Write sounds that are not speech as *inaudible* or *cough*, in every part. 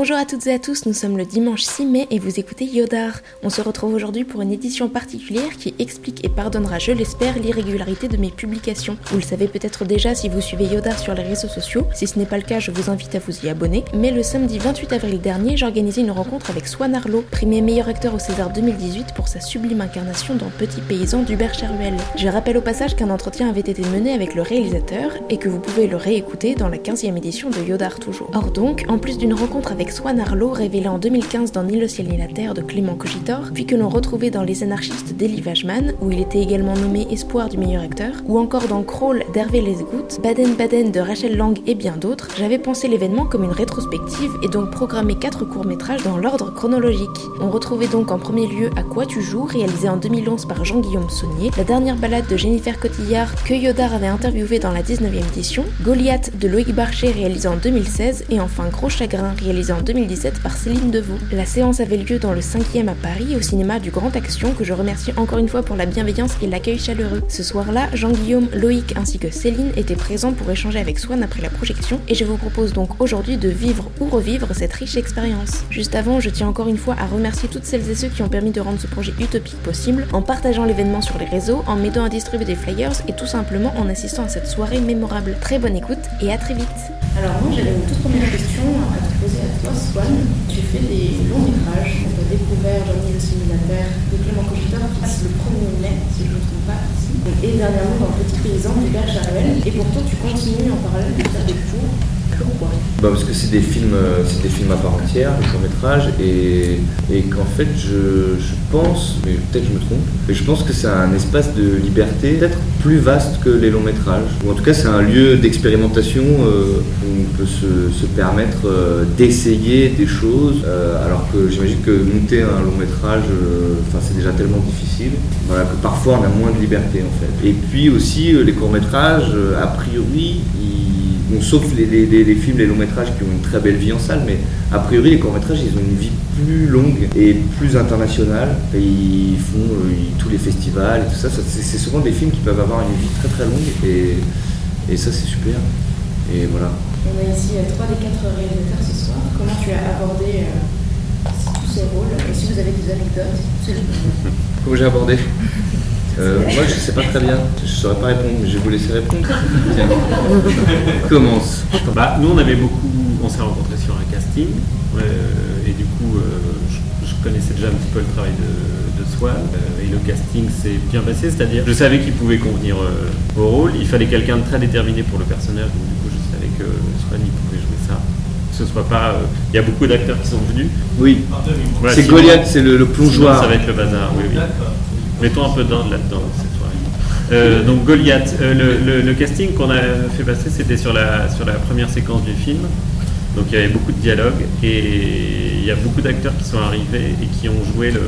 Bonjour à toutes et à tous, nous sommes le dimanche 6 mai et vous écoutez Yodar. On se retrouve aujourd'hui pour une édition particulière qui explique et pardonnera, je l'espère, l'irrégularité de mes publications. Vous le savez peut-être déjà si vous suivez Yodar sur les réseaux sociaux, si ce n'est pas le cas, je vous invite à vous y abonner. Mais le samedi 28 avril dernier, j'ai organisé une rencontre avec Swan Arlo, primé meilleur acteur au César 2018 pour sa sublime incarnation dans Petit paysan d'Hubert Charuel. Je rappelle au passage qu'un entretien avait été mené avec le réalisateur et que vous pouvez le réécouter dans la 15e édition de Yodar toujours. Or donc, en plus d'une rencontre avec Swan Arlo, révélé en 2015 dans Ni le ciel ni la terre de Clément Cogitor, puis que l'on retrouvait dans Les anarchistes d'Elie Wajman, où il était également nommé espoir du meilleur acteur, ou encore dans Crawl d'Hervé Lesgout, Baden Baden de Rachel Lang et bien d'autres, j'avais pensé l'événement comme une rétrospective et donc programmé quatre courts-métrages dans l'ordre chronologique. On retrouvait donc en premier lieu À quoi tu joues, réalisé en 2011 par Jean-Guillaume Saunier, la dernière balade de Jennifer Cotillard que Yodar avait interviewé dans la 19e édition, Goliath de Loïc Barcher réalisé en 2016 et enfin Gros Chagrin réalisé en 2017 par Céline Deveau. La séance avait lieu dans le 5e à Paris, au cinéma du Grand Action, que je remercie encore une fois pour la bienveillance et l'accueil chaleureux. Ce soir-là, Jean-Guillaume, Loïc ainsi que Céline étaient présents pour échanger avec Swan après la projection, et je vous propose donc aujourd'hui de vivre ou revivre cette riche expérience. Juste avant, je tiens encore une fois à remercier toutes celles et ceux qui ont permis de rendre ce projet utopique possible, en partageant l'événement sur les réseaux, en m'aidant à distribuer des flyers et tout simplement en assistant à cette soirée mémorable. Très bonne écoute et à très vite. Alors moi j'avais une toute première question à te poser à toi Swan. Tu fais des longs métrages. On a découvert Johnny le simulateur de Clément Cogiteur qui passe le 1er mai, si je ne me trompe pas. Et dernièrement dans Petit Paysan d'Hubert Charuel. Et pourtant tu continues en parallèle de faire des cours. Pourquoi bah parce que c'est des films, euh, c'est des films à part entière, des courts métrages, et, et qu'en fait je, je pense, mais peut-être je me trompe, mais je pense que c'est un espace de liberté peut-être plus vaste que les longs métrages. Ou en tout cas c'est un lieu d'expérimentation euh, où on peut se, se permettre euh, d'essayer des choses, euh, alors que j'imagine que monter un long métrage, euh, enfin c'est déjà tellement difficile, voilà, que parfois on a moins de liberté en fait. Et puis aussi euh, les courts métrages, a priori, Bon, sauf les, les- les- les films, les longs métrages qui ont une très belle vie en salle, mais a priori les courts métrages ils ont une vie plus longue et plus internationale. Et ils font euh, ils- tous les festivals et tout ça. ça, c'est souvent des films qui peuvent avoir une vie très très longue et, et ça c'est super. Et voilà. On a ici euh, trois des quatre réalisateurs ce soir. Comment tu as abordé euh, tous ces rôles? Et si vous avez des anecdotes? Comment j'ai abordé? *laughs* Euh, Moi je sais pas très bien. Je saurais pas répondre, mais je vais vous laisser répondre. Tiens. *laughs* Commence. Bah, nous, on avait beaucoup, on s'est rencontrés sur un casting, euh, et du coup, euh, je, je connaissais déjà un petit peu le travail de, de Swan, euh, et le casting s'est bien passé, c'est-à-dire, je savais qu'il pouvait convenir euh, au rôle, il fallait quelqu'un de très déterminé pour le personnage, donc du coup, je savais que Swan, il pouvait jouer ça. Que ce soit pas, euh, il y a beaucoup d'acteurs qui sont venus. Oui. Voilà, c'est Goliath, c'est le, le sinon, plongeoir. Ça va être le bazar, oui, oui. Mettons un peu d'ordre là-dedans cette soirée. Euh, donc Goliath, euh, le, le- le casting qu'on a fait passer, c'était sur la, sur la première séquence du film. Donc il y avait beaucoup de dialogues et il y a beaucoup d'acteurs qui sont arrivés et qui ont joué le-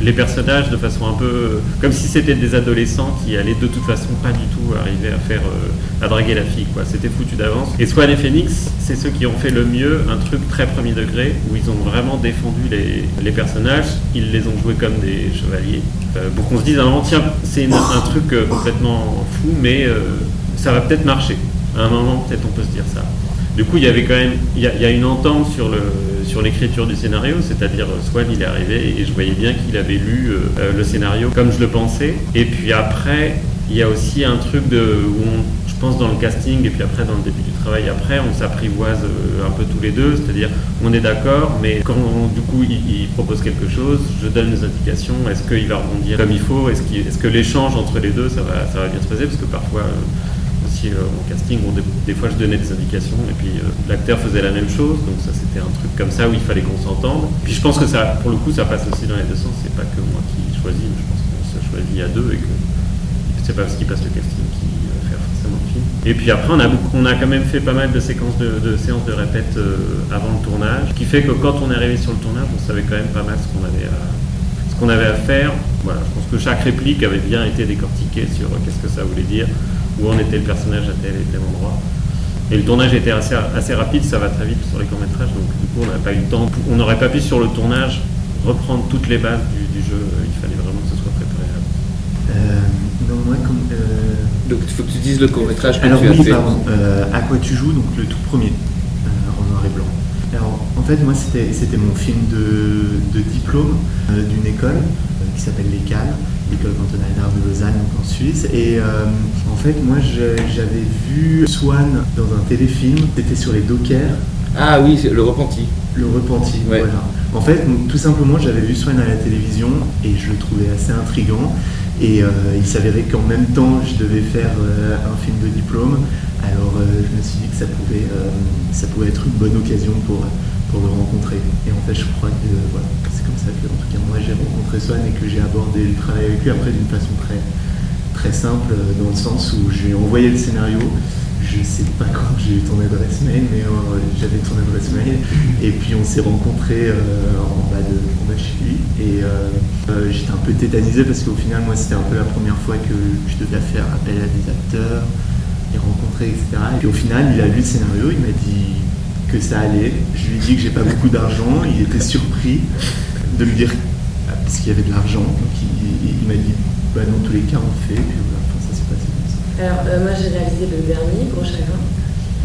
les personnages de façon un peu comme si c'était des adolescents qui allaient de toute façon pas du tout arriver à faire euh, à draguer la fille. C'était foutu d'avance. Et Swan et Phoenix, c'est ceux qui ont fait le mieux un truc très premier degré où ils ont vraiment défendu les, personnages. Ils les ont joués comme des chevaliers. Euh, pour qu'on se dise moment tiens c'est un truc euh, complètement fou mais euh, ça va peut-être marcher. À un moment peut-être on peut se dire ça. Du coup, il y avait quand même, il y a une entente sur le sur l'écriture du scénario, c'est-à-dire euh, Swan, il est arrivé et je voyais bien qu'il avait lu euh, euh, le scénario comme je le pensais. Et puis après, il y a aussi un truc de où on, je pense dans le casting et puis après dans le début du travail après, on s'apprivoise un peu tous les deux, c'est-à-dire on est d'accord, mais quand du coup il, propose quelque chose, je donne des indications, est-ce qu'il va rebondir comme il faut, est-ce que l'échange entre les deux ça va bien se passer? Parce que parfois euh, en casting, bon, des, fois je donnais des indications et puis euh, l'acteur faisait la même chose, donc ça c'était un truc comme ça où il fallait qu'on s'entende. Puis je pense que ça, pour le coup, ça passe aussi dans les deux sens, c'est pas que moi qui choisis, mais je pense qu'on se choisit à deux et que c'est pas parce qu'il passe le casting qui va faire forcément le film. Et puis après, on a, on quand même fait pas mal de séquences de, séances de répète euh, avant le tournage, ce qui fait que quand on est arrivé sur le tournage, on savait quand même pas mal ce qu'on avait à, qu'on avait à faire. Voilà, je pense que chaque réplique avait bien été décortiquée sur euh, qu'est-ce que ça voulait dire, où en était le personnage à tel et tel endroit. Et le tournage était assez, assez rapide, ça va très vite sur les courts-métrages, donc du coup on n'a pas eu le temps. On n'aurait pas pu sur le tournage reprendre toutes les bases du, jeu, il fallait vraiment que ce soit préparé. Euh, non, moi, comme, euh, Donc il faut que tu dises le court-métrage que Alors tu as oui, fait. pardon. Euh, à quoi tu joues, donc le tout premier, euh, en noir et blanc. Alors en fait, moi, c'était mon film de, de diplôme euh, d'une école euh, qui s'appelle l'ECAL, l'école cantonale d'art de Lausanne, donc en Suisse. Et euh, en fait, moi, j'avais vu Swan dans un téléfilm, c'était sur les dockers. Ah oui, le repenti. Le repenti, Ouais. voilà. En fait, donc, tout simplement, j'avais vu Swan à la télévision et je le trouvais assez intrigant. Et euh, il s'avérait qu'en même temps, je devais faire euh, un film de diplôme. Alors, je me suis dit que ça pouvait, ça pouvait être une bonne occasion pour, pour le rencontrer. Et en fait, je crois que voilà, en tout cas, moi, j'ai rencontré Swan et que j'ai abordé le travail avec lui après d'une façon très, très simple, euh, dans le sens où je lui ai envoyé le scénario. Je sais pas quand j'ai eu ton adresse mail, mais euh, j'avais ton adresse mail. Et puis on s'est rencontrés euh, en, bas de, en bas chez lui. Et j'étais un peu tétanisé parce qu'au final, moi, c'était un peu la première fois que je devais faire appel à des acteurs, les rencontrer, etc. Et puis au final, il a lu le scénario, il m'a dit que ça allait. Je lui ai dit que j'ai pas beaucoup d'argent. Il était surpris de me dire ah, parce qu'il y avait de l'argent. Donc il, m'a dit bah, dans tous les cas, on fait. Puis voilà, ça s'est passé comme ça. Alors, euh, moi j'ai réalisé le dernier, Gros Chagrin,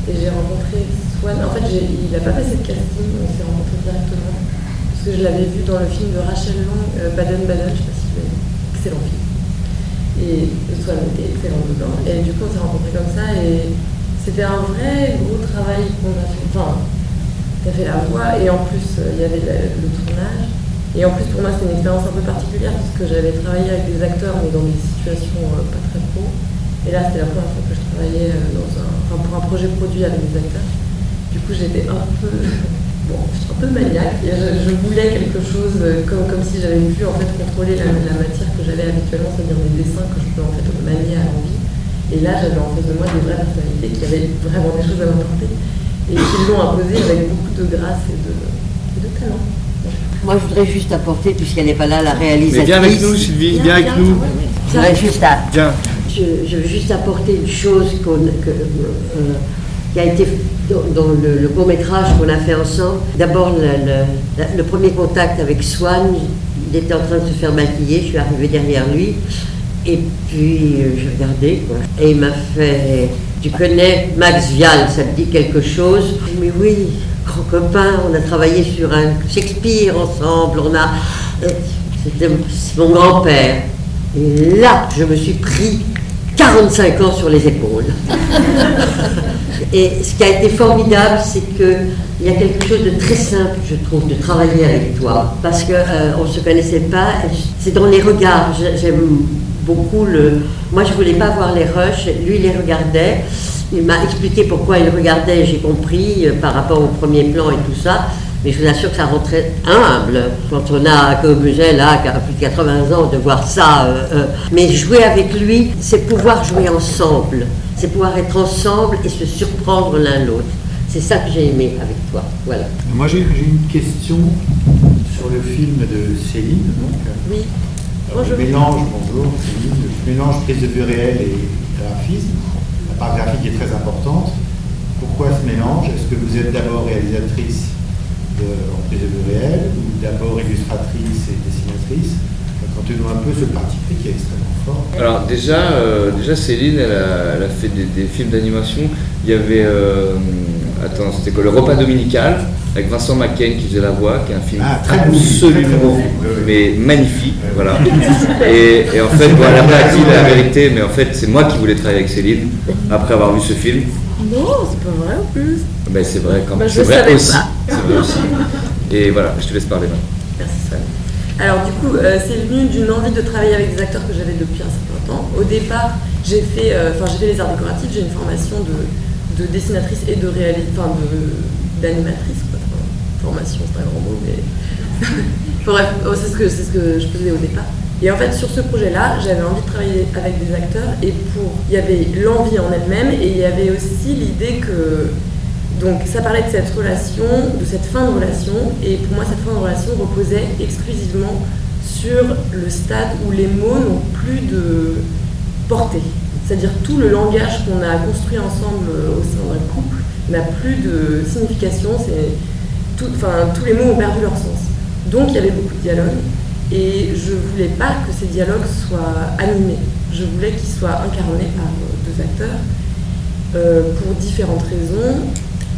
et j'ai rencontré Swan. En fait, il n'a pas passé de casting, on s'est rencontrés directement. Parce que je l'avais vu dans le film de Rachel Long, euh, Baden Baden, je sais pas si l'as vu. Excellent film. Et Swan était excellent dedans. Et du coup, on s'est rencontrés comme ça, et c'était un vrai gros travail qu'on a fait. Enfin, t'as fait la voix, et en plus, euh, il y avait le tournage. Et en plus, pour moi, c'était une expérience un peu particulière, parce que j'avais travaillé avec des acteurs, mais dans des situations euh, pas très pro. Et là, c'était la première fois que je travaillais euh, dans un, enfin, pour un projet produit avec des acteurs. Du coup, j'étais un peu, *laughs* bon, un peu maniaque. Je, voulais quelque chose euh, comme, comme si j'avais pu en fait contrôler la, la matière que j'avais habituellement, c'est-à-dire des dessins que je peux en fait manier à l'envie. Et là, j'avais en face de moi des vraies personnalités qui avaient vraiment des choses à m'apporter et qui l'ont imposé avec beaucoup de grâce et de, et de talent. Moi, je voudrais juste apporter, puisqu'elle n'est pas là, la Mais réalisatrice. viens avec nous, Sylvie, viens avec nous. Je voudrais juste, à- je, je veux juste apporter une chose que, euh, qui a été dans, dans le, le court métrage qu'on a fait ensemble. D'abord, le, le- la- le premier contact avec Swan, il était en train de se faire maquiller, je suis arrivée derrière lui. Et puis, euh, je regardais, quoi. Et il m'a fait Tu connais Max Vial, ça te dit quelque chose? Je Mais oui, grand copain, on a travaillé sur un Shakespeare ensemble, on a. euh, C'était mon grand-père. Et là, je me suis pris 45 ans sur les épaules. *laughs* Et ce qui a été formidable, c'est qu'il y a quelque chose de très simple, je trouve, de travailler avec toi. Parce qu'on ne se connaissait pas, c'est dans les regards. J'ai- J'aime beaucoup le. Moi, je voulais pas voir les rushs, lui, il les regardait. Il m'a expliqué pourquoi il regardait, j'ai compris, euh, par rapport au premier plan et tout ça. Mais je vous assure que ça rentrait humble quand on a, comme j'ai là, qui a plus de 80 ans, de voir ça. euh, euh. Mais jouer avec lui, c'est pouvoir jouer ensemble. C'est pouvoir être ensemble et se surprendre l'un l'autre. C'est ça que j'ai aimé avec toi. Voilà. Moi j'ai une question sur le film de Céline. Donc, Oui. euh, Bonjour. Mélange, bonjour Céline, mélange prise de vue réelle et graphisme. Part graphique est très importante. Pourquoi ce mélange? Est-ce que vous êtes d'abord réalisatrice en prise de réelle ou d'abord illustratrice et dessinatrice? Racontez-nous un peu ce parti pris qui est extrêmement fort. Alors déjà, euh, déjà Céline, elle a, fait des, des films d'animation. Il y avait, euh, attends, c'était quoi, le repas dominical avec Vincent McCain qui faisait la voix, qui est un film Ah, très absolument, mais magnifique, voilà. Et, et en fait, bon, elle a pas dit la vérité, mais en fait, c'est moi qui voulais travailler avec Céline après avoir vu ce film. Non, c'est pas vrai en plus. Ben c'est vrai quand Bah, je c'est vrai savais aussi, pas. c'est vrai aussi. Et voilà, je te laisse parler maintenant. Merci Swan. Alors du coup, euh, c'est venu d'une envie de travailler avec des acteurs que j'avais depuis un certain temps. Au départ, j'ai fait, euh, enfin j'ai fait les arts décoratifs, j'ai une formation de, de dessinatrice et de réalisatrice, enfin de- d'animatrice. Formation, c'est un grand mot, mais *laughs* bref, oh, c'est ce que ce que je faisais au départ. Et en fait, sur ce projet-là, j'avais envie de travailler avec des acteurs et pour, il y avait l'envie en elle-même et il y avait aussi l'idée que donc ça parlait de cette relation, de cette fin de relation, et pour moi cette fin de relation reposait exclusivement sur le stade où les mots n'ont plus de portée. C'est-à-dire tout le langage qu'on a construit ensemble euh, au sein d'un couple n'a plus de signification. C'est tous les mots ont perdu leur sens. Donc il y avait beaucoup de dialogues. Et je voulais pas que ces dialogues soient animés. Je voulais qu'ils soient incarnés par deux acteurs euh, pour différentes raisons.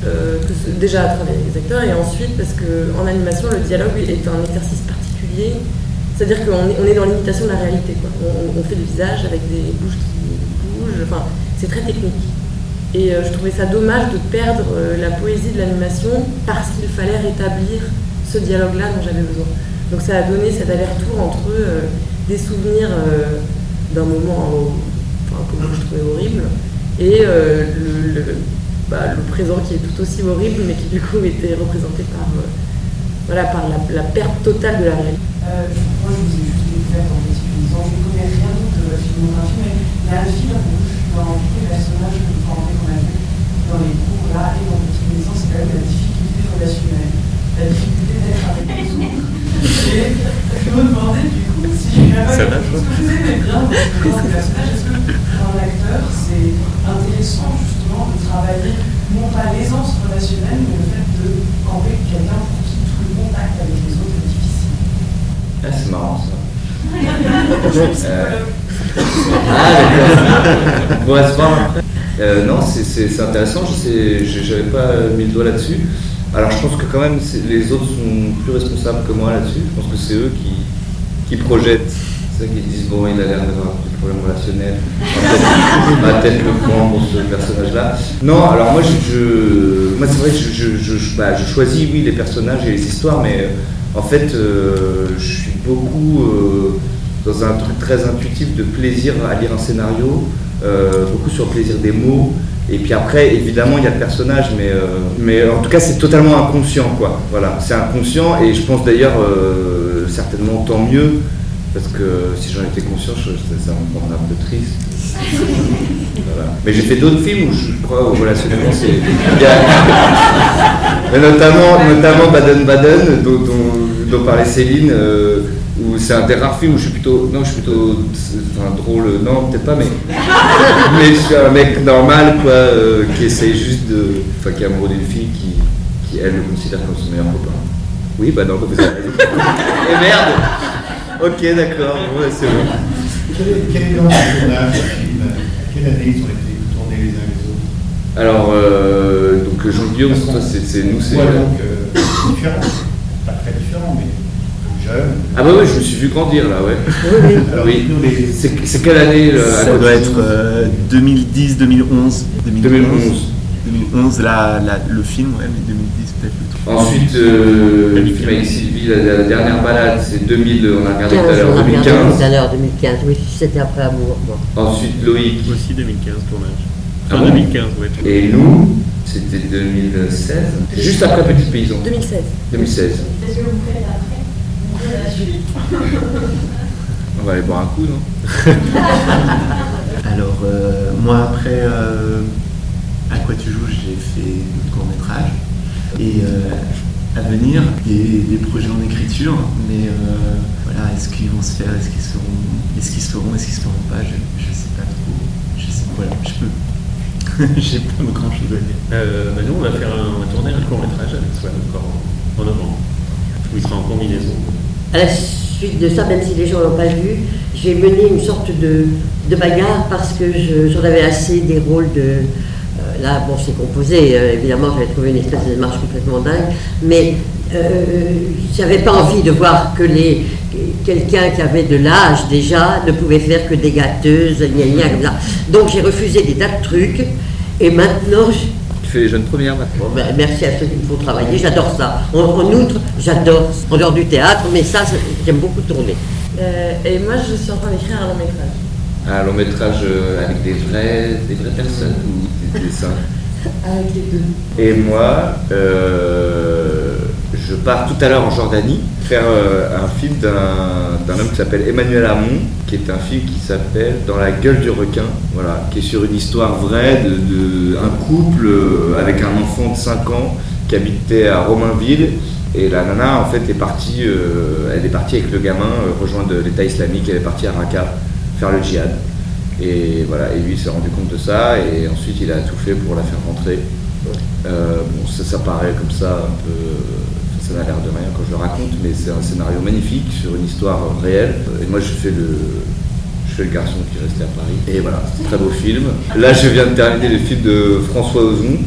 Euh, déjà à travers les acteurs et ensuite parce qu'en animation le dialogue est un exercice particulier. C'est-à-dire qu'on est, dans l'imitation de la réalité. On, fait des visages avec des bouches qui bougent. C'est très technique. Et euh, je trouvais ça dommage de perdre euh, la poésie de l'animation parce qu'il fallait rétablir ce dialogue-là dont j'avais besoin. Donc ça a donné cet aller-retour entre euh, des souvenirs d'un moment que moi je trouvais horrible et bah, le, présent qui est tout aussi horrible mais qui du coup était représenté par, voilà, par la, la, perte totale de la réalité. je vous ai juste découvert en je ne connais rien de la filmographie, mais il y a un fil rouge dans tous les personnages que vous qu'on a vu dans les cours là et dans Petite Maison, c'est quand même la difficulté relationnelle, la difficulté d'être avec les autres. Et je me demandais du coup si Ça va, Est-ce que vous aimez bien votre personnage Est-ce que pour un acteur, c'est intéressant justement de travailler non pas l'aisance relationnelle, mais le fait de camper quelqu'un pour qui tout le contact avec les autres est difficile? Ah, c'est marrant ça. Euh... Euh, non, c'est intéressant, je n'avais pas mis le doigt là-dessus. Alors je pense que quand même les autres sont plus responsables que moi là-dessus. Je pense que c'est eux qui, qui projettent. C'est ça qu'ils disent bon il a l'air d'avoir des problèmes relationnels. On va peut-être le prendre pour ce personnage-là. Non, alors moi moi c'est vrai que je, je, je, bah, je, choisis oui les personnages et les histoires, mais en fait euh, je suis beaucoup euh, dans un truc très intuitif de plaisir à lire un scénario, euh, beaucoup sur le plaisir des mots. Et puis après, évidemment, il y a le personnage, mais, mais en tout cas, c'est totalement inconscient, quoi. Voilà, c'est inconscient, et je pense d'ailleurs, certainement, tant mieux, parce que si j'en étais conscient, je, ça me rendrait un peu triste. *laughs* Voilà. Mais j'ai fait d'autres films où je crois au relationnellement, c'est. mais notamment, notamment Baden-Baden, dont, dont, dont, parlait Céline. Euh, où c'est un des rares films où je suis plutôt non je suis plutôt enfin, drôle non peut-être pas mais mais je suis un mec normal quoi euh, qui essaye juste de enfin qui est amoureux d'une fille qui, qui elle le considère comme son meilleur copain oui bah non vous avez et merde ok d'accord ouais, c'est bon quel est, quel est le tournage du film quelle année ils ont été tournés les uns les autres alors euh, donc Jean-Guillaume c'est nous c'est ouais, donc euh, différent pas très différent mais Jeune. Ah bah ouais, je me suis vu grandir là, ouais. Oui, oui. Alors, oui. C'est quelle année là, Ça doit être euh, 2010, 2011. 2011. 2011, la, la, le film, ouais, mais 2010 peut-être le truc. Ensuite, euh, le film avec Sylvie, la, la dernière balade, c'est 2000, on a regardé 15, tout à l'heure, 2015. On a tout à l'heure, 2015, oui, c'était après Amour. Bon. Ensuite, Loïc. Aussi 2015, tournage. Ah Enfin, bon 2015, ouais. Et nous, c'était 2016. Juste après Petit Paysan. 2016. 2016. Qu'est-ce que vous faites après on va aller boire un coup, non *laughs* Alors, euh, moi, après euh, À quoi tu joues, j'ai fait notre court métrage. Et euh, à venir, des, des, projets en écriture, mais euh, voilà, est-ce qu'ils vont se faire, est-ce qu'ils seront, est-ce qu'ils se feront, est-ce qu'ils se feront pas, je, je sais pas trop. Je sais, voilà, je peux. *laughs* j'ai pas grand chose à dire. Euh, bah nous, on va faire un, on va tourner un court métrage avec Swan encore en, en novembre, où il sera en combinaison. À la suite de ça, même si les gens n'ont pas vu, j'ai mené une sorte de, de bagarre parce que j'en avais assez des rôles de. Euh, là, bon, c'est composé, euh, évidemment, j'avais trouvé une espèce de démarche complètement dingue, mais euh, j'avais pas envie de voir que les quelqu'un qui avait de l'âge déjà ne pouvait faire que des gâteuses, gna gna, comme ça. Donc j'ai refusé des tas de trucs, et maintenant. Je, tu fais les jeunes premières maintenant. Bon, ben, merci à ceux qui me font travailler, j'adore ça. En, en, outre, j'adore, en dehors du théâtre, mais ça, j'aime beaucoup tourner. Euh, et moi, je suis en train d'écrire un long métrage. Un long métrage avec des vrais, des vraies personnes ou des dessins *laughs* Avec les deux. Et moi, euh, je pars tout à l'heure en Jordanie faire euh, un film d'un homme qui s'appelle Emmanuel Hamon, qui est un film qui s'appelle Dans la gueule du requin, voilà, qui est sur une histoire vraie de, de un couple euh, avec un enfant de 5 ans qui habitait à Romainville. Et la nana, en fait, est partie, euh, elle est partie avec le gamin rejoindre l'État islamique, elle est partie à Raqqa faire le djihad. Et voilà, et lui il s'est rendu compte de ça et ensuite il a tout fait pour la faire rentrer. Euh, bon, ça, ça paraît comme ça un peu. Ça n'a l'air de rien quand je le raconte, mais c'est un scénario magnifique sur une histoire réelle. Et moi je fais le, je fais le garçon qui restait à Paris. Et voilà, c'est un très beau film. Là je viens de terminer le film de François Ozon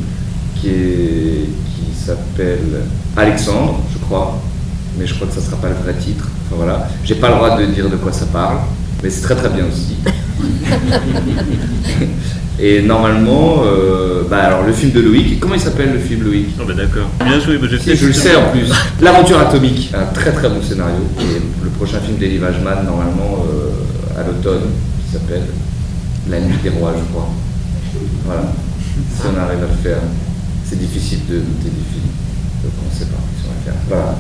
qui, est, qui s'appelle Alexandre, je crois. Mais je crois que ça sera pas le vrai titre. Enfin voilà, j'ai pas le droit de dire de quoi ça parle, mais c'est très très bien aussi. *laughs* Et normalement, euh, bah alors le film de Loïc, comment il s'appelle le film Loïc? Oh bah d'accord. Bien joué, bah, je sais. Je le sais en plus. *laughs* L'aventure atomique, un très très bon scénario. Et le prochain film d'Elie Wajman, normalement euh, à l'automne, qui s'appelle La nuit des rois, je crois. Voilà. Si on arrive à le faire, c'est difficile de noter des films. Donc on ne sait pas si on va le faire. Voilà.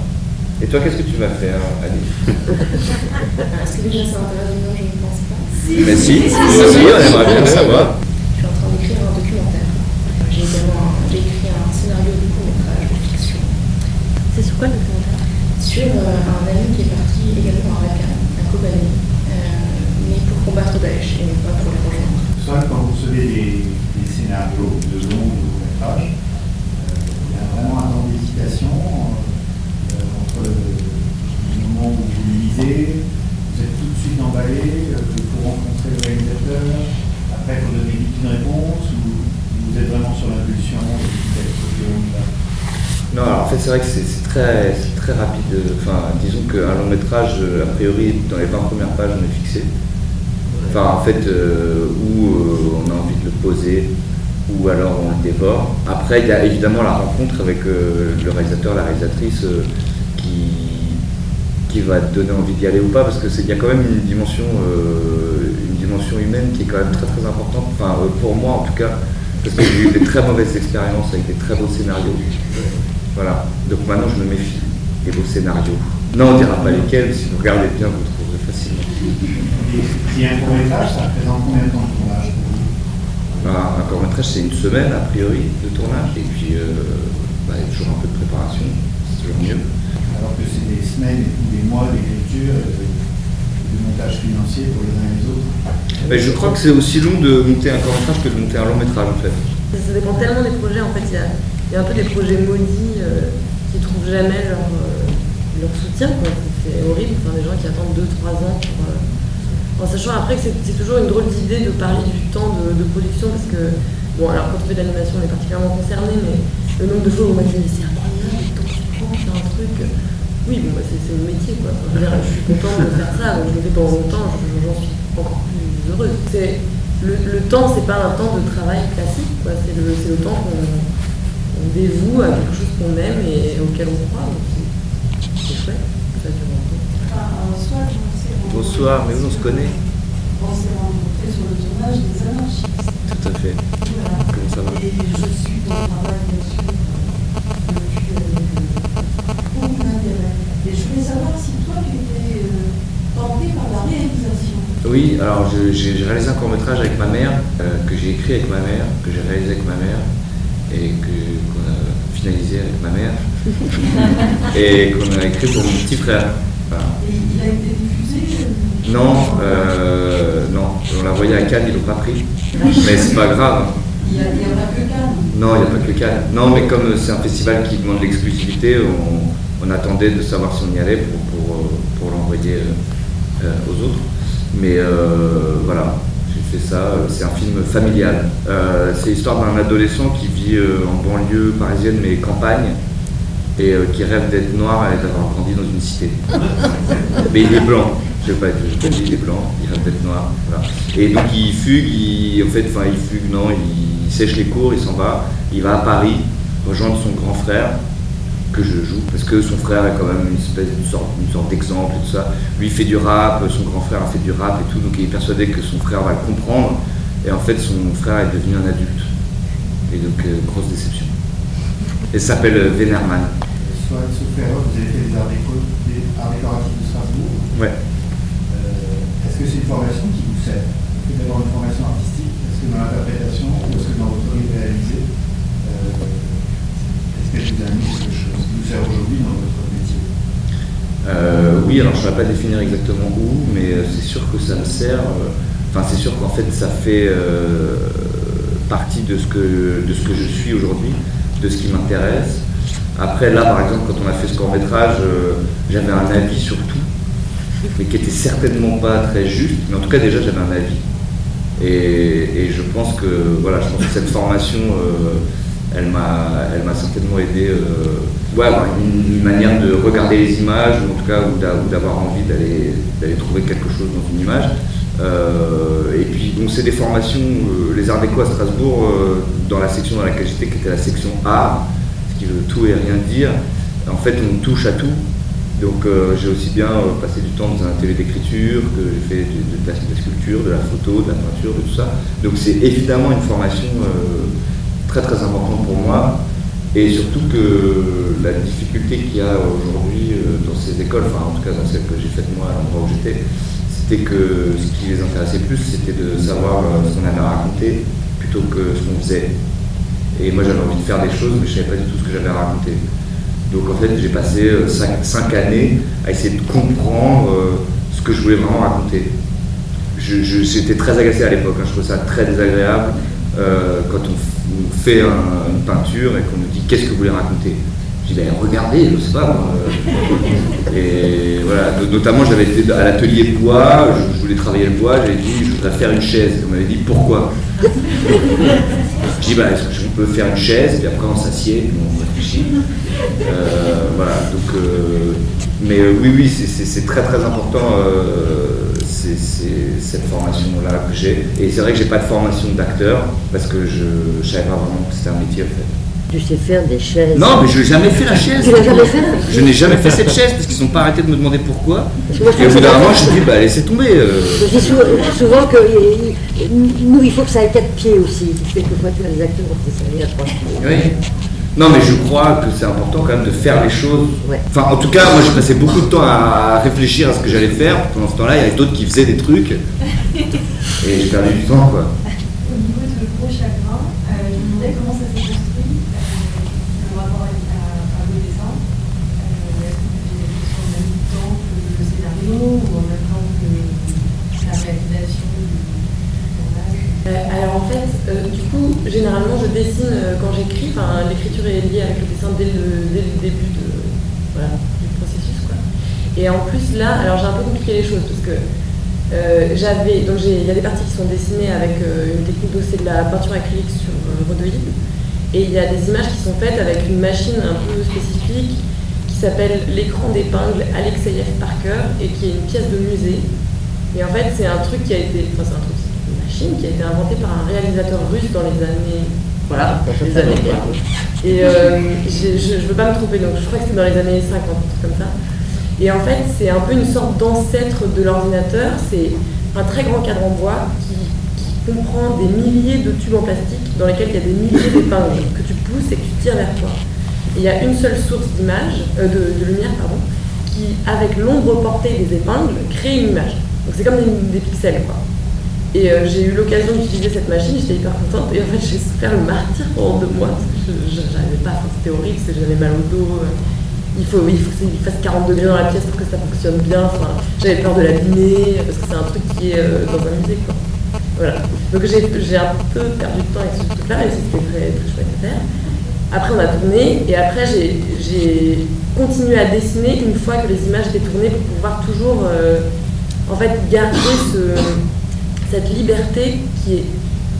Et toi, qu'est-ce que tu vas faire, Ali Est-ce *laughs* que déjà ça intéresse Non, je ne pense pas. Mais si, si, si, on aimerait bien savoir. Je suis en train d'écrire un documentaire. J'ai écrit un scénario de court-métrage de fiction C'est sur quoi le documentaire? Sur euh, un ami qui est parti également à Raqqa, à Kobani, euh, mais pour combattre Daesh et non pas pour les rejoindre. Soit quand vous recevez des, des scénarios de long ou de court métrage, il y a vraiment un temps d'hésitation euh, entre le moment où vous êtes tout de suite emballé euh, pour rencontrer le réalisateur, après faut donner vite une réponse, ou vous êtes vraiment sur l'impulsion. Non, alors en fait, c'est vrai que c'est très, très rapide. Enfin, disons qu'un long métrage, euh, a priori, dans les 20 premières pages, on est fixé. Enfin, en fait, euh, où euh, on a envie de le poser, ou alors on le dévore. Après, il y a évidemment la rencontre avec euh, le réalisateur, la réalisatrice, qui, qui va te donner envie d'y aller ou pas, parce qu'il y a quand même une dimension, euh, une dimension humaine qui est quand même très très importante. Enfin, euh, pour moi en tout cas, parce que j'ai eu des très mauvaises expériences avec des très beaux scénarios. Voilà. Donc maintenant, je me méfie des beaux scénarios. Non, on dira pas lesquels, si vous regardez bien, vous trouverez facilement. Et a un court métrage, ça représente combien de temps de tournage vous? Un, un court métrage, c'est une semaine a priori de tournage, et puis euh, bah, il y a toujours un peu de préparation, c'est toujours mieux. Alors que c'est des semaines ou des mois d'écriture et de, montage financier pour les uns et les autres. Mais je crois que c'est aussi long de monter un court métrage que de monter un long métrage en fait. Ça, dépend tellement des projets. En fait, il y a, il y a un peu des projets maudits euh, qui ne trouvent jamais leur, euh, leur soutien. C'est horrible. Enfin, des gens qui attendent 2-3 ans pour. euh, en sachant après que c'est c'est toujours une drôle d'idée de parler du temps de, de production parce que, bon, alors quand on fait de l'animation, on est particulièrement concerné, mais le nombre de fois où on m'a dit c'est incroyable, le temps que tu prends, faire un truc. Oui, bon, bah, c'est mon métier, quoi. Enfin, je, veux dire, je suis contente de faire ça, donc je le fais pendant longtemps, je- j'en suis encore plus heureuse. C'est le, le temps, c'est pas un temps de travail classique, quoi. C'est le, c'est le temps qu'on on dévoue à quelque chose qu'on aime et auquel on croit. donc c'est- chouette. Ça dure longtemps. Rencontrés- Bonsoir, mais oui, on se connaît. On s'est rencontrés sur le tournage des anarchistes. Tout à fait. Voilà. Comment ça va Et je suis dans le travail là-dessus euh, depuis euh, beaucoup d'intérêt. Et je voulais savoir si toi tu étais euh, tenté par la réalisation. Oui, alors j'ai réalisé un court métrage avec ma mère, euh, que j'ai écrit avec ma mère, que j'ai réalisé avec ma mère, et qu'on a finalisé avec ma mère, *laughs* et qu'on a écrit pour mon petit frère. Voilà. Et il a été diffusé euh, Non, euh, non, on l'a envoyé à Cannes, ils l'ont pas pris. Mais c'est pas grave. Il n'y y a pas que Cannes. Non, il n'y a pas que Cannes. Non, mais comme c'est un festival qui demande l'exclusivité, on, on attendait de savoir si on y allait pour, pour, pour l'envoyer euh, aux autres. Mais euh, voilà, j'ai fait ça. euh, C'est un film familial. Euh, c'est l'histoire d'un adolescent qui vit en banlieue parisienne, mais campagne, et qui rêve d'être noir et d'avoir grandi dans une cité. *laughs* mais il est blanc. Je sais pas, je dis, il est blanc, il rêve d'être noir. Voilà. Et donc il fugue, il, en fait, enfin il fugue, non, il, sèche les cours, il s'en va, il va à Paris rejoindre son grand frère que je joue, parce que son frère est quand même une espèce une sorte, une sorte d'exemple et tout ça. Lui fait du rap, son grand frère a fait du rap et tout, donc il est persuadé que son frère va le comprendre. Et en fait son frère est devenu un adulte. Et donc euh, grosse déception. Et s'appelle euh, Venerman. Soit sous Ferro, vous avez fait des arts, décoratifs de Strasbourg. Ouais. Euh, est-ce que c'est une formation qui vous sert? Est-ce que d'avoir une formation artistique? Est-ce que dans l'interprétation? Ou est-ce que dans votre réalisé euh, Est-ce qu'elle vous a mis aujourd'hui dans votre métier Euh, oui, alors je ne vais pas définir exactement où, mais euh, c'est sûr que ça me sert. euh, Enfin, c'est sûr qu'en fait, ça fait partie de ce, que, de ce que je suis aujourd'hui, de ce qui m'intéresse. Après, là, par exemple, quand on a fait ce court métrage, j'avais un avis sur tout mais qui était certainement pas très juste. Mais en tout cas, déjà, j'avais un avis. Et, je pense que voilà, je pense que cette formation, elle m'a, elle m'a certainement aidé. Une, manière de regarder les images, ou en tout cas, ou d'avoir envie d'aller, trouver quelque chose dans une image. Euh, et puis, donc, c'est des formations, les Arts Déco à Strasbourg, dans la section dans laquelle j'étais, qui était la section art, ce qui veut tout et rien dire. En fait, on touche à tout. Donc euh, j'ai aussi bien euh, passé du temps dans un atelier d'écriture, que j'ai fait de, la, sculpture, de la photo, de la peinture, de tout ça. Donc c'est évidemment une formation euh, très très importante pour moi. Et surtout que la difficulté qu'il y a aujourd'hui dans ces écoles, enfin en tout cas dans celle que j'ai faite moi à l'endroit où j'étais, c'était que ce qui les intéressait plus, c'était de savoir ce qu'on avait à raconter plutôt que ce qu'on faisait. Et moi j'avais envie de faire des choses, mais je ne savais pas du tout ce que j'avais à raconter. Donc en fait, j'ai passé 5, euh, années à essayer de comprendre euh, ce que je voulais vraiment raconter. J'étais très agacé à l'époque, hein. je trouvais ça très désagréable euh, quand on, fait une peinture et qu'on nous dit qu'est-ce que vous voulez raconter? Je dis ben, regardez, je sais pas moi. Et voilà, notamment j'avais été à l'atelier bois, je, voulais travailler le bois, j'avais dit je voudrais faire une chaise. On m'avait dit pourquoi? Je dis bah, est-ce que je peux faire une chaise? Puis après on s'assied, on réfléchit. Euh, voilà, donc, euh, mais euh, oui, oui, c'est très très important c'est cette formation-là que j'ai. Et c'est vrai que j'ai pas de formation d'acteur parce que je ne savais pas vraiment que c'était un métier en fait. Tu sais faire des chaises. Non, mais je n'ai jamais fait la chaise. Tu l'as jamais fait Je n'ai jamais fait cette chaise parce qu'ils n'ont pas arrêté de me demander pourquoi. et au bout d'un moment, je me dis, bah laissez tomber. Je dis souvent, que nous, il faut que ça ait quatre pieds aussi. Quelquefois, tu as des acteurs qui à trois pieds. Oui. Non, mais je crois que c'est important quand même de faire les choses. Enfin, en tout cas, moi, je passais beaucoup de temps à réfléchir à ce que j'allais faire. Pendant ce temps-là, il y avait d'autres qui faisaient des trucs. Et j'ai perdu du temps, quoi. Au niveau de Gros Chagrin, euh, je me demandais comment ça s'est construit, euh, le rapport à, à, vos dessins. Euh, Est-ce que vous avez fait en même temps que le scénario ou en même temps que la réalisation euh, alors en fait, euh, du coup, généralement je dessine euh, quand j'écris, enfin l'écriture est liée avec le dessin dès le, début du processus. Et en plus là, alors j'ai un peu compliqué les choses parce que j'avais, donc il y a des parties qui sont dessinées avec une technique d'eau, c'est de la peinture acrylique sur rhodoïde. Et il y a des images qui sont faites avec une machine un peu spécifique qui s'appelle l'écran d'épingle Alexeyev Parker et qui est une pièce de musée. Et en fait, c'est un truc qui a été, enfin c'est un truc qui a été inventé par un réalisateur russe dans les années. Voilà, les années. Et euh, je ne veux pas me tromper, donc je crois que c'est dans les années 50, comme ça. Et en fait, c'est un peu une sorte d'ancêtre de l'ordinateur. C'est un très grand cadre en bois qui, comprend des milliers de tubes en plastique dans lesquels il y a des milliers d'épingles que tu pousses et que tu tires vers toi. il y a une seule source d'image, euh, de, lumière, pardon, qui, avec l'ombre portée des épingles, crée une image. Donc c'est comme des, des pixels, quoi. Et euh, j'ai eu l'occasion d'utiliser cette machine, j'étais hyper contente. Et en fait, j'ai souffert le martyr pendant deux mois j'arrivais pas, c'était horrible, j'avais mal au dos. Euh. Il faut, il faut qu'il fasse 40 degrés dans la pièce pour que ça fonctionne bien. Enfin, j'avais peur de l'abîmer parce que c'est un truc qui est euh, dans un musée. Quoi. Voilà. Donc j'ai un peu perdu de temps avec ce truc-là, si c'était très, très chouette à faire. Après, on a tourné et après, j'ai continué à dessiner une fois que les images étaient tournées pour pouvoir toujours en fait garder ce cette liberté qui est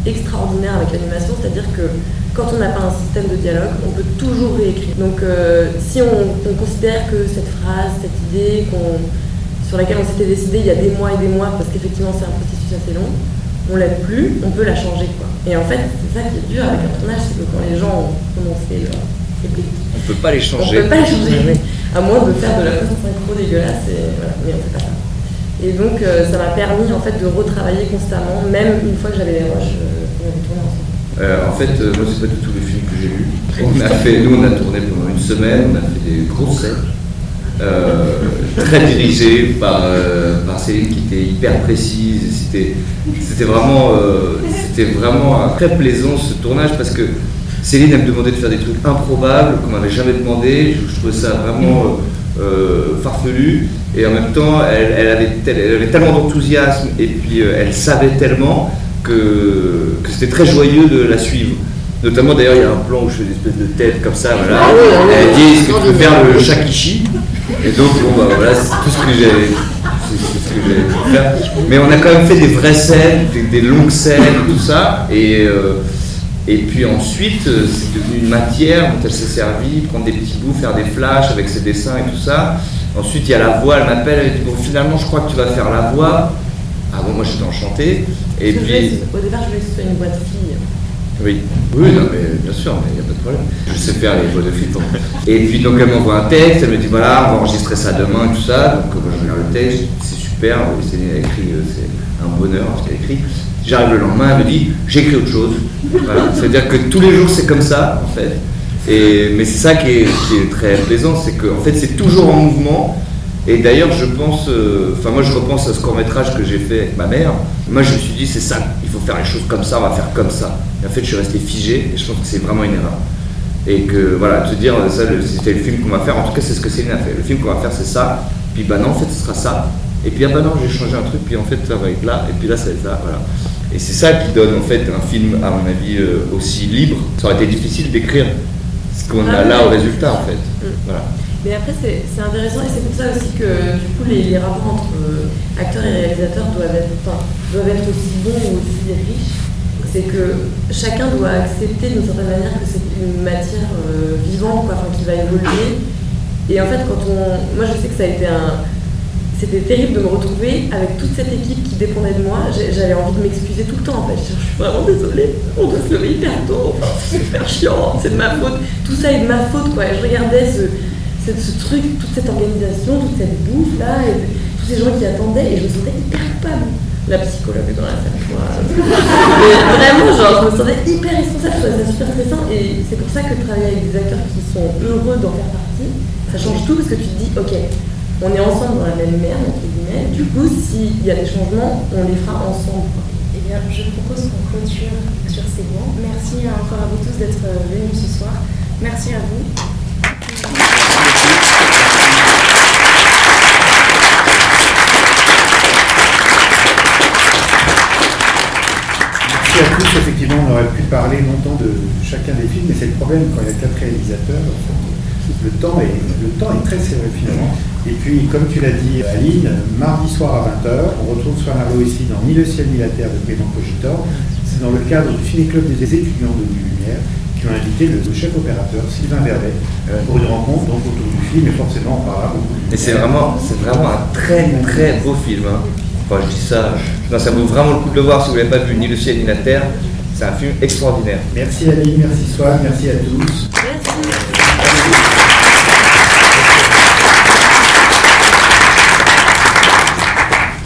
extraordinaire avec l'animation, c'est-à-dire que quand on n'a pas un système de dialogue, on peut toujours réécrire. Donc euh, si on, considère que cette phrase, cette idée sur laquelle on s'était décidé il y a des mois et des mois, parce qu'effectivement c'est un processus assez long, on l'aime plus, on peut la changer. Quoi. Et en fait, c'est ça qui est dur avec un tournage, c'est que quand les gens ont commencé leur on peut pas les changer. On peut pas les changer, à moins de faire de la façon synchro dégueulace, et voilà, mais on fait pas ça. Et donc, euh, ça m'a permis en fait de retravailler constamment, même une fois que j'avais les rushs euh, ensemble. Euh, en fait, moi, c'est pas du tout le film que j'ai vu. On a fait, nous, on a tourné pendant une semaine, on a fait des grosses scènes, très dirigées par, par Céline qui était hyper précise. C'était, c'était vraiment, c'était vraiment très plaisant ce tournage parce que Céline, elle me demandait de faire des trucs improbables qu'on m'avait jamais demandé. Je, trouvais ça vraiment euh, farfelue et en même temps elle, elle avait, tel- elle avait tellement d'enthousiasme et puis euh, elle savait tellement que, que c'était très joyeux de la suivre. Notamment d'ailleurs il y a un plan où je fais une espèce de tête comme ça, voilà. Ah oui, ah oui, elle dit est-ce que tu peux faire le shakishi? Et donc bon bah voilà c'est tout ce que ce faire. Mais on a quand même fait des vraies scènes, des, des longues scènes, tout ça. Et, euh, et puis ensuite, euh, c'est devenu une matière dont elle s'est servie, prendre des petits bouts, faire des flashs avec ses dessins et tout ça. Ensuite, il y a la voix, elle m'appelle, elle dit Bon, finalement, je crois que tu vas faire la voix. Ah bon, moi j'étais enchanté. Et Parce je puis. au départ, je voulais que ce soit une boîte fille. Oui, oui, non, mais bien sûr, mais il n'y a pas de problème. Je sais faire les voix de filles. pour- Et puis donc elle m'envoie un texte, elle me dit voilà, on va enregistrer ça demain et tout ça. Donc moi je regarde le texte, c'est super, a écrit, euh, c'est un bonheur ce qu'elle a écrit. J'arrive le lendemain, elle me dit j'écris autre chose. C'est-à-dire que tous les jours c'est comme ça en fait. Et, mais c'est ça qui est, qui est très plaisant, c'est qu'en fait c'est toujours en mouvement. Et d'ailleurs, je pense, euh, enfin moi je repense à ce court métrage que j'ai fait avec ma mère. Moi je me suis dit c'est ça, il faut faire les choses comme ça, on va faire comme ça. Et en fait je suis resté figé et je pense que c'est vraiment une erreur. Et que voilà, te dire ça, le- c'était le film qu'on va faire, en tout cas c'est ce que Céline a fait. Le film qu'on va faire c'est ça, puis bah non en fait ce sera ça. Et puis ah bah non j'ai changé un truc, puis en fait ça va être là, et puis là ça va être ça, voilà. Et c'est ça qui donne en fait un film à mon avis euh, aussi libre. Ça aurait été difficile d'écrire ce qu'on a là au résultat en fait. Voilà. Mais après, c'est c'est intéressant et c'est pour ça aussi que du coup, les, les rapports entre euh, acteurs et réalisateurs doivent être, enfin, doivent être aussi bons ou aussi riches. C'est que chacun doit accepter d'une certaine manière que c'est une matière euh, vivante, quoi, enfin, qui va évoluer. Et en fait, quand on. Moi, je sais que ça a été un. C'était terrible de me retrouver avec toute cette équipe qui dépendait de moi. J'avais envie de m'excuser tout le temps en fait. Je suis vraiment désolée, on doit se lever hyper tôt, c'est super chiant, c'est de ma faute. Tout ça est de ma faute quoi. Et je regardais ce, ce, truc, toute cette organisation, toute cette bouffe là, tous ces gens qui attendaient, et je me sentais hyper coupable. La psychologue dans la salle, moi. Vraiment, genre, je me sentais hyper responsable, je trouvais ça super stressant, et c'est pour ça que travailler avec des acteurs qui sont heureux d'en faire partie, ça change tout parce que tu te dis, ok, on est ensemble dans la même merde, entre guillemets, du coup, s'il y a des changements, on les fera ensemble. Eh bien, je propose qu'on clôture sur ces mots. Merci encore à vous tous d'être euh, venus ce soir. Merci à vous. Merci à tous. Effectivement, on aurait pu parler longtemps de chacun des films, mais c'est le problème quand il y a quatre réalisateurs. en fait, Le temps est, le temps est très serré finalement. Et puis, comme tu l'as dit, Aline, mardi soir à 20h, on retrouve Swanaro ici dans Ni le ciel ni la terre de Clément Cogitor. C'est dans le cadre du Ciné-Club des étudiants de Nuit Lumière qui ont invité le chef opérateur Sylvain Verbet euh, pour une rencontre donc, autour du film et forcément on parlera beaucoup. Et c'est vraiment, c'est vraiment un très très beau film. hein. Enfin, je dis ça, non, ça vaut vraiment le coup de le voir si vous l'avez pas vu, ni le ciel ni la terre. C'est un film extraordinaire. Merci Aline, merci Swan, merci à tous.